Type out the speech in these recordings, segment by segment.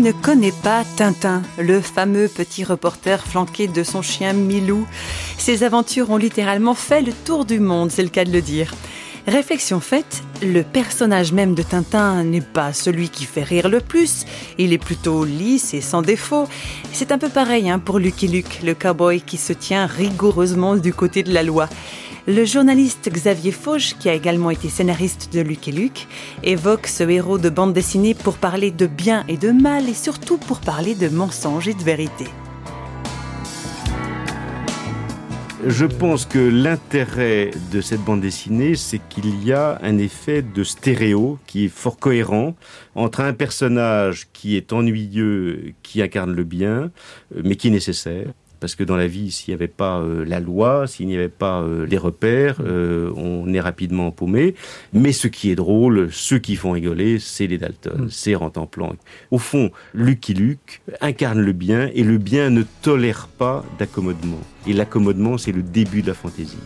ne connaît pas Tintin, le fameux petit reporter flanqué de son chien Milou Ses aventures ont littéralement fait le tour du monde, c'est le cas de le dire. Réflexion faite, le personnage même de Tintin n'est pas celui qui fait rire le plus, il est plutôt lisse et sans défaut. C'est un peu pareil hein, pour Lucky Luke, le cowboy qui se tient rigoureusement du côté de la loi. Le journaliste Xavier Fauche, qui a également été scénariste de Luc et Luc, évoque ce héros de bande dessinée pour parler de bien et de mal et surtout pour parler de mensonge et de vérité. Je pense que l'intérêt de cette bande dessinée, c'est qu'il y a un effet de stéréo qui est fort cohérent entre un personnage qui est ennuyeux, qui incarne le bien, mais qui est nécessaire, parce que dans la vie, s'il n'y avait pas euh, la loi, s'il n'y avait pas euh, les repères, euh, on est rapidement paumé. Mais ce qui est drôle, ceux qui font rigoler, c'est les Dalton, mm. c'est Rantanplan. Au fond, Lucky Luke incarne le bien et le bien ne tolère pas d'accommodement. Et l'accommodement, c'est le début de la fantaisie.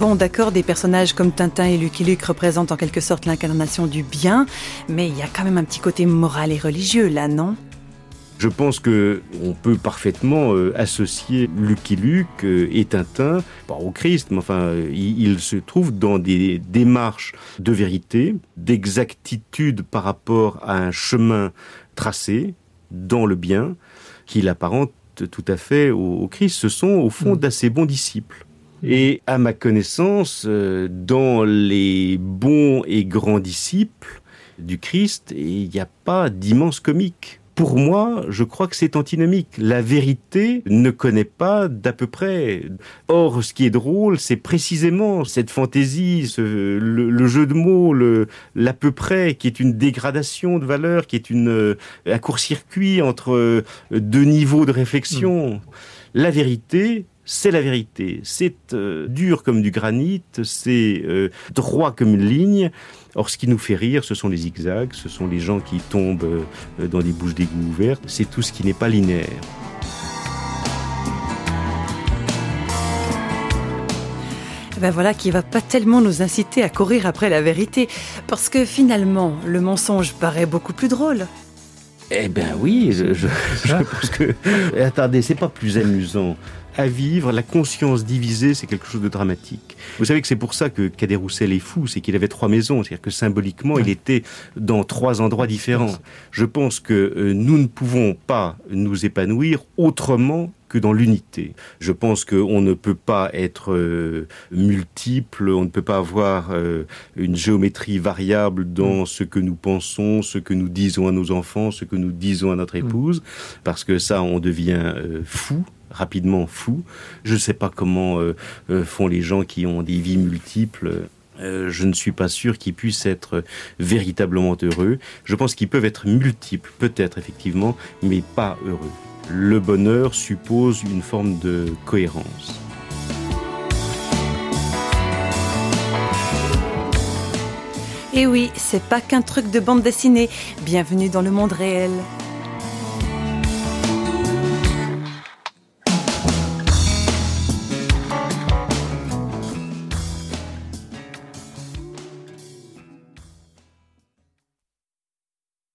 Bon, d'accord, des personnages comme Tintin et Lucky Luke représentent en quelque sorte l'incarnation du bien, mais il y a quand même un petit côté moral et religieux là, non? Je pense que on peut parfaitement euh, associer Lucky Luke euh, et Tintin pas au Christ, mais enfin, euh, il, se trouve dans des démarches de vérité, d'exactitude par rapport à un chemin tracé dans le bien, qu'il apparente tout à fait au, Christ. Ce sont au fond mm. d'assez bons disciples. Et à ma connaissance, euh, dans les bons et grands disciples du Christ, il n'y a pas d'immense comique. Pour moi, je crois que c'est antinomique. La vérité ne connaît pas d'à peu près. Or, ce qui est drôle, c'est précisément cette fantaisie, le, jeu de mots, l'à peu près, qui est une dégradation de valeur, qui est une, euh, un court-circuit entre euh, deux niveaux de réflexion. Mmh. La vérité, c'est la vérité. C'est euh, dur comme du granit, c'est euh, droit comme une ligne. Or, ce qui nous fait rire, ce sont les zigzags, ce sont les gens qui tombent euh, dans des bouches d'égout ouvertes. C'est tout ce qui n'est pas linéaire. Ben voilà qui va pas tellement nous inciter à courir après la vérité, parce que finalement, le mensonge paraît beaucoup plus drôle. Eh ben oui, je, je pense que. Attendez, c'est pas plus amusant à vivre, la conscience divisée, c'est quelque chose de dramatique. Vous savez que c'est pour ça que Cadet Roussel est fou, c'est qu'il avait trois maisons, c'est-à-dire que symboliquement, il était dans trois endroits différents. Je pense que euh, nous ne pouvons pas nous épanouir autrement que dans l'unité. Je pense qu'on ne peut pas être euh, multiple, on ne peut pas avoir euh, une géométrie variable dans mm. ce que nous pensons, ce que nous disons à nos enfants, ce que nous disons à notre mm. épouse, parce que ça, on devient fou rapidement fou. Je ne sais pas comment euh, euh, font les gens qui ont des vies multiples. Euh, je ne suis pas sûr qu'ils puissent être véritablement heureux. Je pense qu'ils peuvent être multiples, peut-être effectivement, mais pas heureux. Le bonheur suppose une forme de cohérence. Et oui, c'est pas qu'un truc de bande dessinée. Bienvenue dans le monde réel.